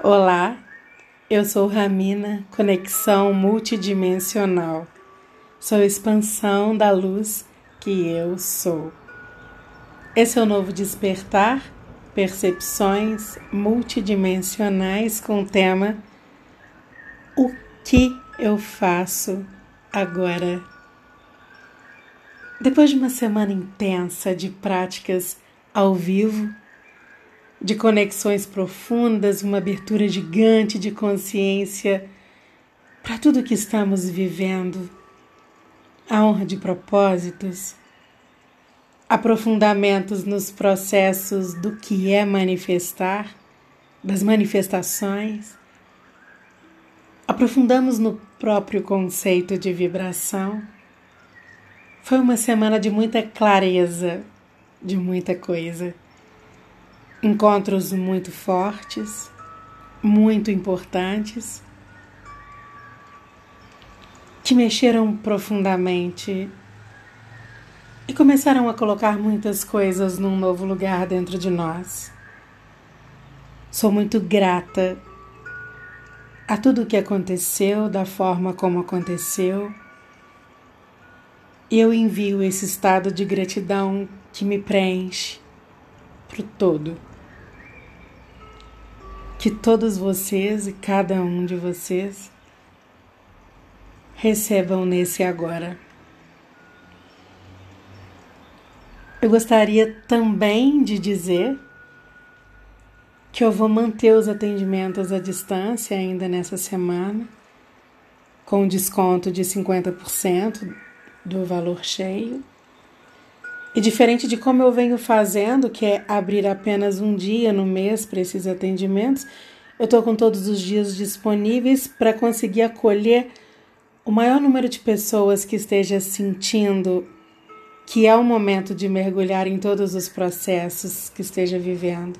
Olá, eu sou Ramina, conexão multidimensional. Sou expansão da luz que eu sou. Esse é o novo despertar, percepções multidimensionais com o tema O que eu faço agora? Depois de uma semana intensa de práticas ao vivo, de conexões profundas, uma abertura gigante de consciência para tudo que estamos vivendo, a honra de propósitos, aprofundamentos nos processos do que é manifestar, das manifestações, aprofundamos no próprio conceito de vibração. Foi uma semana de muita clareza, de muita coisa. Encontros muito fortes, muito importantes, que mexeram profundamente e começaram a colocar muitas coisas num novo lugar dentro de nós. Sou muito grata a tudo o que aconteceu, da forma como aconteceu. Eu envio esse estado de gratidão que me preenche para o todo que todos vocês e cada um de vocês recebam nesse agora. Eu gostaria também de dizer que eu vou manter os atendimentos à distância ainda nessa semana, com desconto de 50% do valor cheio. E diferente de como eu venho fazendo, que é abrir apenas um dia no mês para esses atendimentos, eu estou com todos os dias disponíveis para conseguir acolher o maior número de pessoas que esteja sentindo que é o momento de mergulhar em todos os processos que esteja vivendo.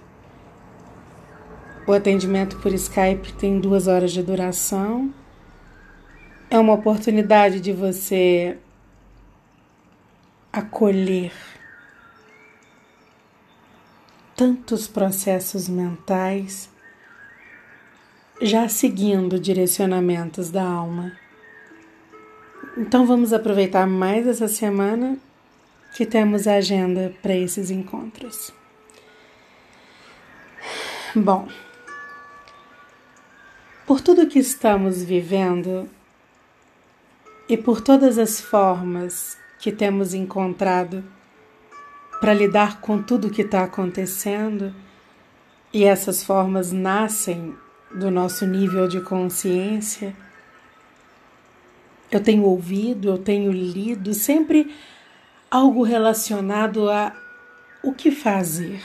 O atendimento por Skype tem duas horas de duração. É uma oportunidade de você acolher tantos processos mentais, já seguindo direcionamentos da alma. Então vamos aproveitar mais essa semana que temos a agenda para esses encontros. Bom, por tudo que estamos vivendo e por todas as formas que temos encontrado para lidar com tudo que está acontecendo, e essas formas nascem do nosso nível de consciência. Eu tenho ouvido, eu tenho lido sempre algo relacionado a o que fazer.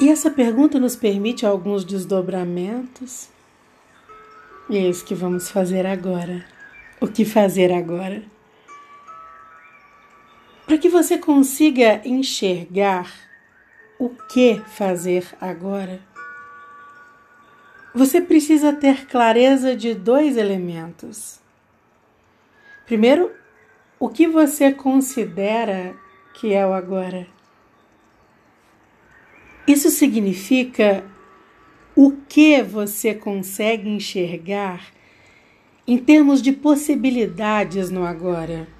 E essa pergunta nos permite alguns desdobramentos. E é isso que vamos fazer agora. O que fazer agora? Para que você consiga enxergar o que fazer agora, você precisa ter clareza de dois elementos. Primeiro, o que você considera que é o agora. Isso significa o que você consegue enxergar em termos de possibilidades no agora.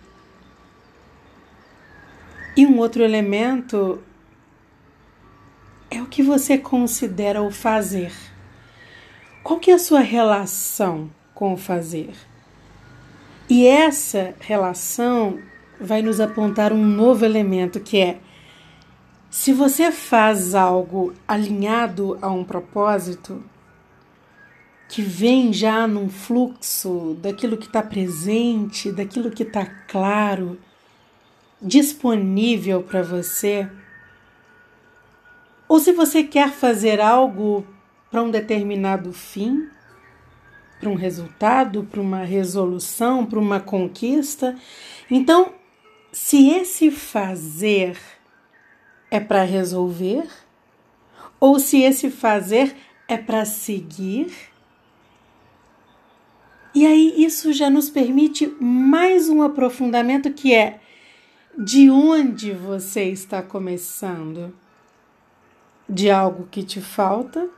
E um outro elemento é o que você considera o fazer. Qual que é a sua relação com o fazer? E essa relação vai nos apontar um novo elemento que é se você faz algo alinhado a um propósito, que vem já num fluxo daquilo que está presente, daquilo que está claro, disponível para você, ou se você quer fazer algo para um determinado fim, para um resultado, para uma resolução, para uma conquista. Então, se esse fazer é para resolver, ou se esse fazer é para seguir, e aí isso já nos permite mais um aprofundamento que é de onde você está começando. de algo que te falta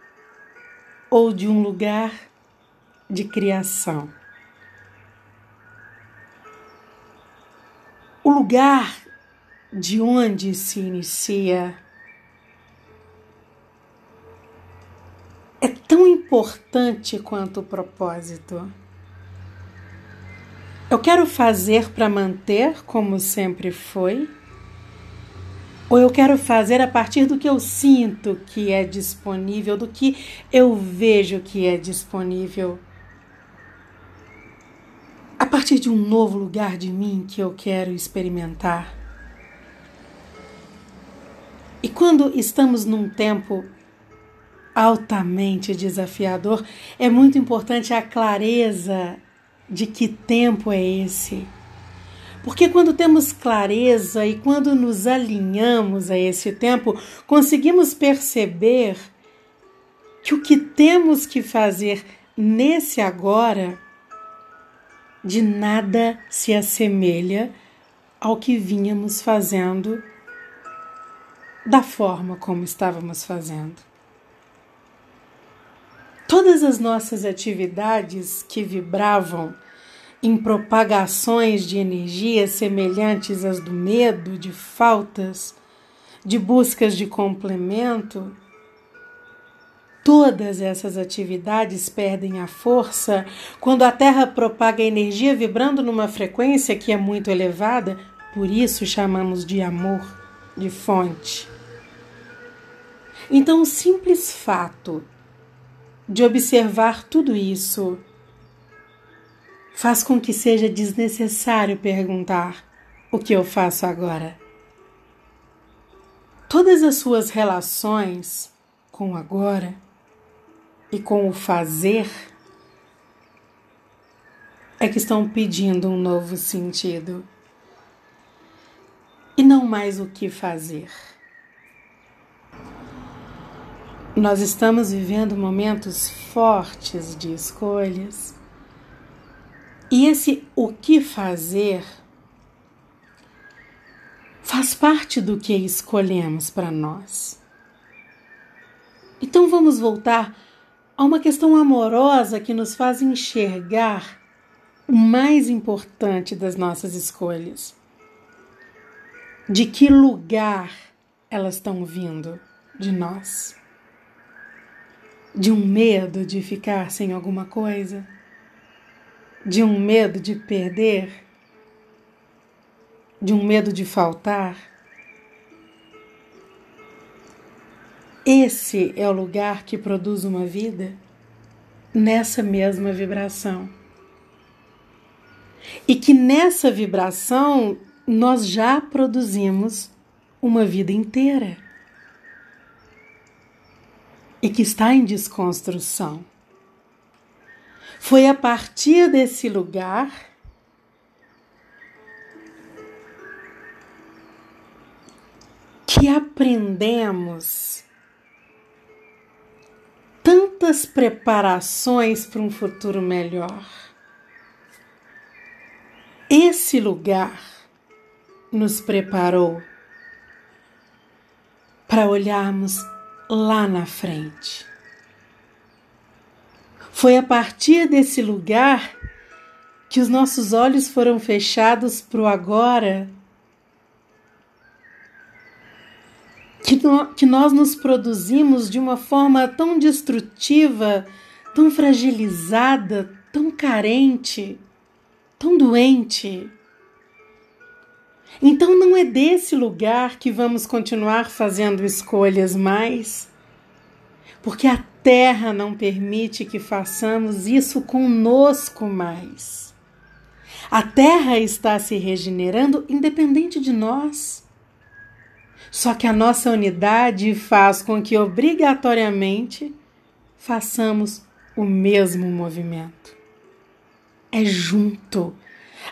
ou de um lugar de criação. O lugar de onde se inicia é tão importante quanto o propósito. Eu quero fazer para manter como sempre foi? Ou eu quero fazer a partir do que eu sinto que é disponível, do que eu vejo que é disponível? A partir de um novo lugar de mim que eu quero experimentar? E quando estamos num tempo altamente desafiador, é muito importante a clareza de que tempo é esse. Porque quando temos clareza e quando nos alinhamos a esse tempo, conseguimos perceber que o que temos que fazer nesse agora de nada se assemelha ao que vínhamos fazendo da forma como estávamos fazendo. Todas as nossas atividades que vibravam em propagações de energia semelhantes às do medo, de faltas, de buscas de complemento, todas essas atividades perdem a força quando a Terra propaga energia vibrando numa frequência que é muito elevada, por isso chamamos de amor, de fonte. Então, o simples fato de observar tudo isso faz com que seja desnecessário perguntar o que eu faço agora. Todas as suas relações com o agora e com o fazer é que estão pedindo um novo sentido e não mais o que fazer. Nós estamos vivendo momentos fortes de escolhas. E esse o que fazer faz parte do que escolhemos para nós. Então vamos voltar a uma questão amorosa que nos faz enxergar o mais importante das nossas escolhas. De que lugar elas estão vindo de nós? De um medo de ficar sem alguma coisa, de um medo de perder, de um medo de faltar. Esse é o lugar que produz uma vida nessa mesma vibração. E que nessa vibração nós já produzimos uma vida inteira e que está em desconstrução. Foi a partir desse lugar que aprendemos tantas preparações para um futuro melhor. Esse lugar nos preparou para olharmos lá na frente. Foi a partir desse lugar que os nossos olhos foram fechados para o agora, que, no, que nós nos produzimos de uma forma tão destrutiva, tão fragilizada, tão carente, tão doente. Então não é desse lugar que vamos continuar fazendo escolhas mais, porque a terra não permite que façamos isso conosco mais. A terra está se regenerando independente de nós. Só que a nossa unidade faz com que obrigatoriamente façamos o mesmo movimento. É junto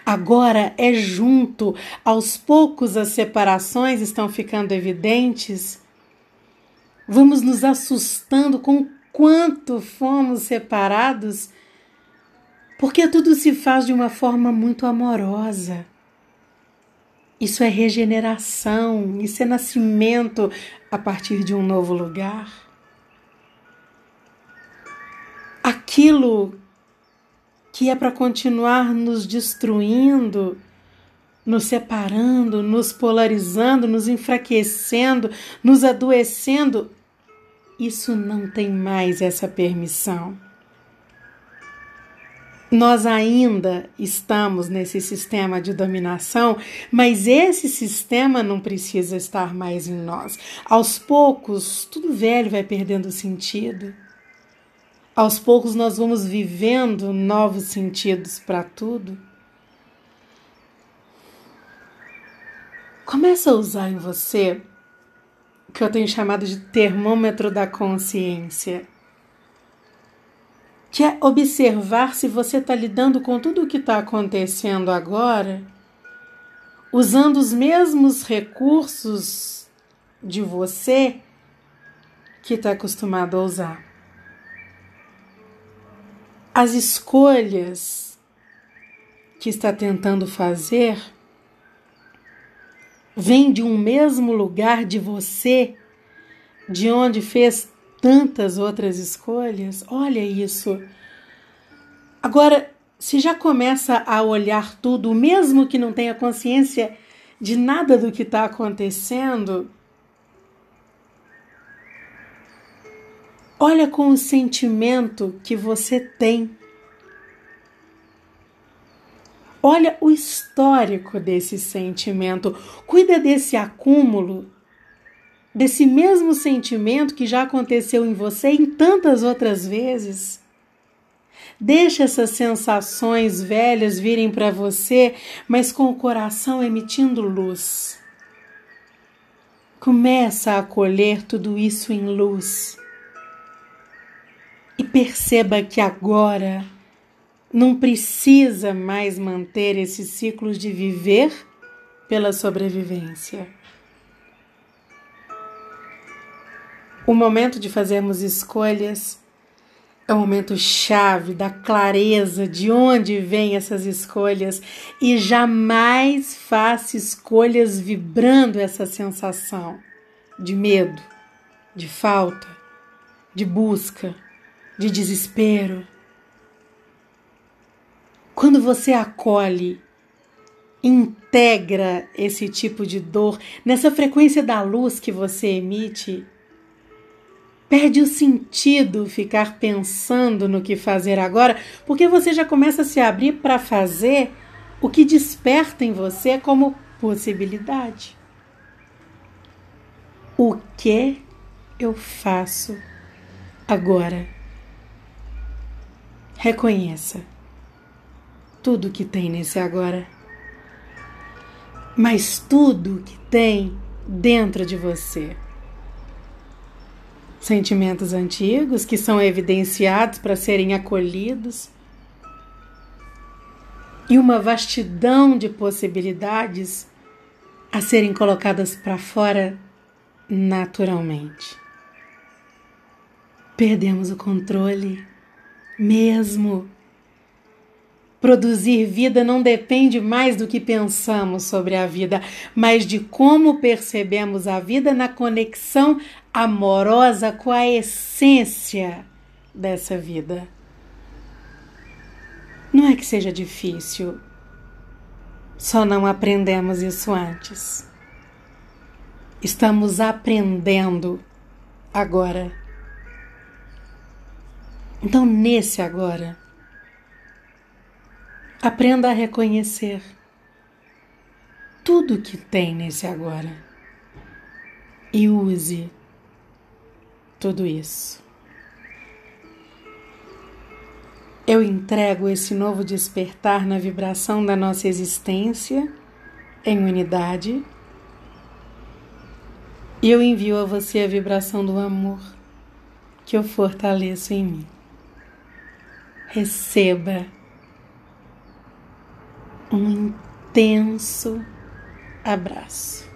Agora é junto, aos poucos as separações estão ficando evidentes. Vamos nos assustando com quanto fomos separados, porque tudo se faz de uma forma muito amorosa. Isso é regeneração, isso é nascimento a partir de um novo lugar. Aquilo que é para continuar nos destruindo, nos separando, nos polarizando, nos enfraquecendo, nos adoecendo, isso não tem mais essa permissão. Nós ainda estamos nesse sistema de dominação, mas esse sistema não precisa estar mais em nós. Aos poucos, tudo velho vai perdendo sentido. Aos poucos nós vamos vivendo novos sentidos para tudo. Começa a usar em você o que eu tenho chamado de termômetro da consciência, que é observar se você está lidando com tudo o que está acontecendo agora, usando os mesmos recursos de você que está acostumado a usar as escolhas que está tentando fazer vêm de um mesmo lugar de você, de onde fez tantas outras escolhas. Olha isso. Agora, se já começa a olhar tudo, mesmo que não tenha consciência de nada do que está acontecendo, Olha com o sentimento que você tem. Olha o histórico desse sentimento. Cuida desse acúmulo, desse mesmo sentimento que já aconteceu em você em tantas outras vezes. Deixa essas sensações velhas virem para você, mas com o coração emitindo luz. Começa a acolher tudo isso em luz e perceba que agora não precisa mais manter esses ciclos de viver pela sobrevivência. O momento de fazermos escolhas é o momento chave da clareza de onde vêm essas escolhas e jamais faça escolhas vibrando essa sensação de medo, de falta, de busca de desespero. Quando você acolhe, integra esse tipo de dor nessa frequência da luz que você emite, perde o sentido ficar pensando no que fazer agora, porque você já começa a se abrir para fazer o que desperta em você como possibilidade. O que eu faço agora? Reconheça tudo que tem nesse agora, mas tudo que tem dentro de você. Sentimentos antigos que são evidenciados para serem acolhidos e uma vastidão de possibilidades a serem colocadas para fora naturalmente. Perdemos o controle mesmo. Produzir vida não depende mais do que pensamos sobre a vida, mas de como percebemos a vida na conexão amorosa com a essência dessa vida. Não é que seja difícil, só não aprendemos isso antes. Estamos aprendendo agora. Então, nesse agora, aprenda a reconhecer tudo que tem nesse agora e use tudo isso. Eu entrego esse novo despertar na vibração da nossa existência em unidade e eu envio a você a vibração do amor que eu fortaleço em mim receba um intenso abraço.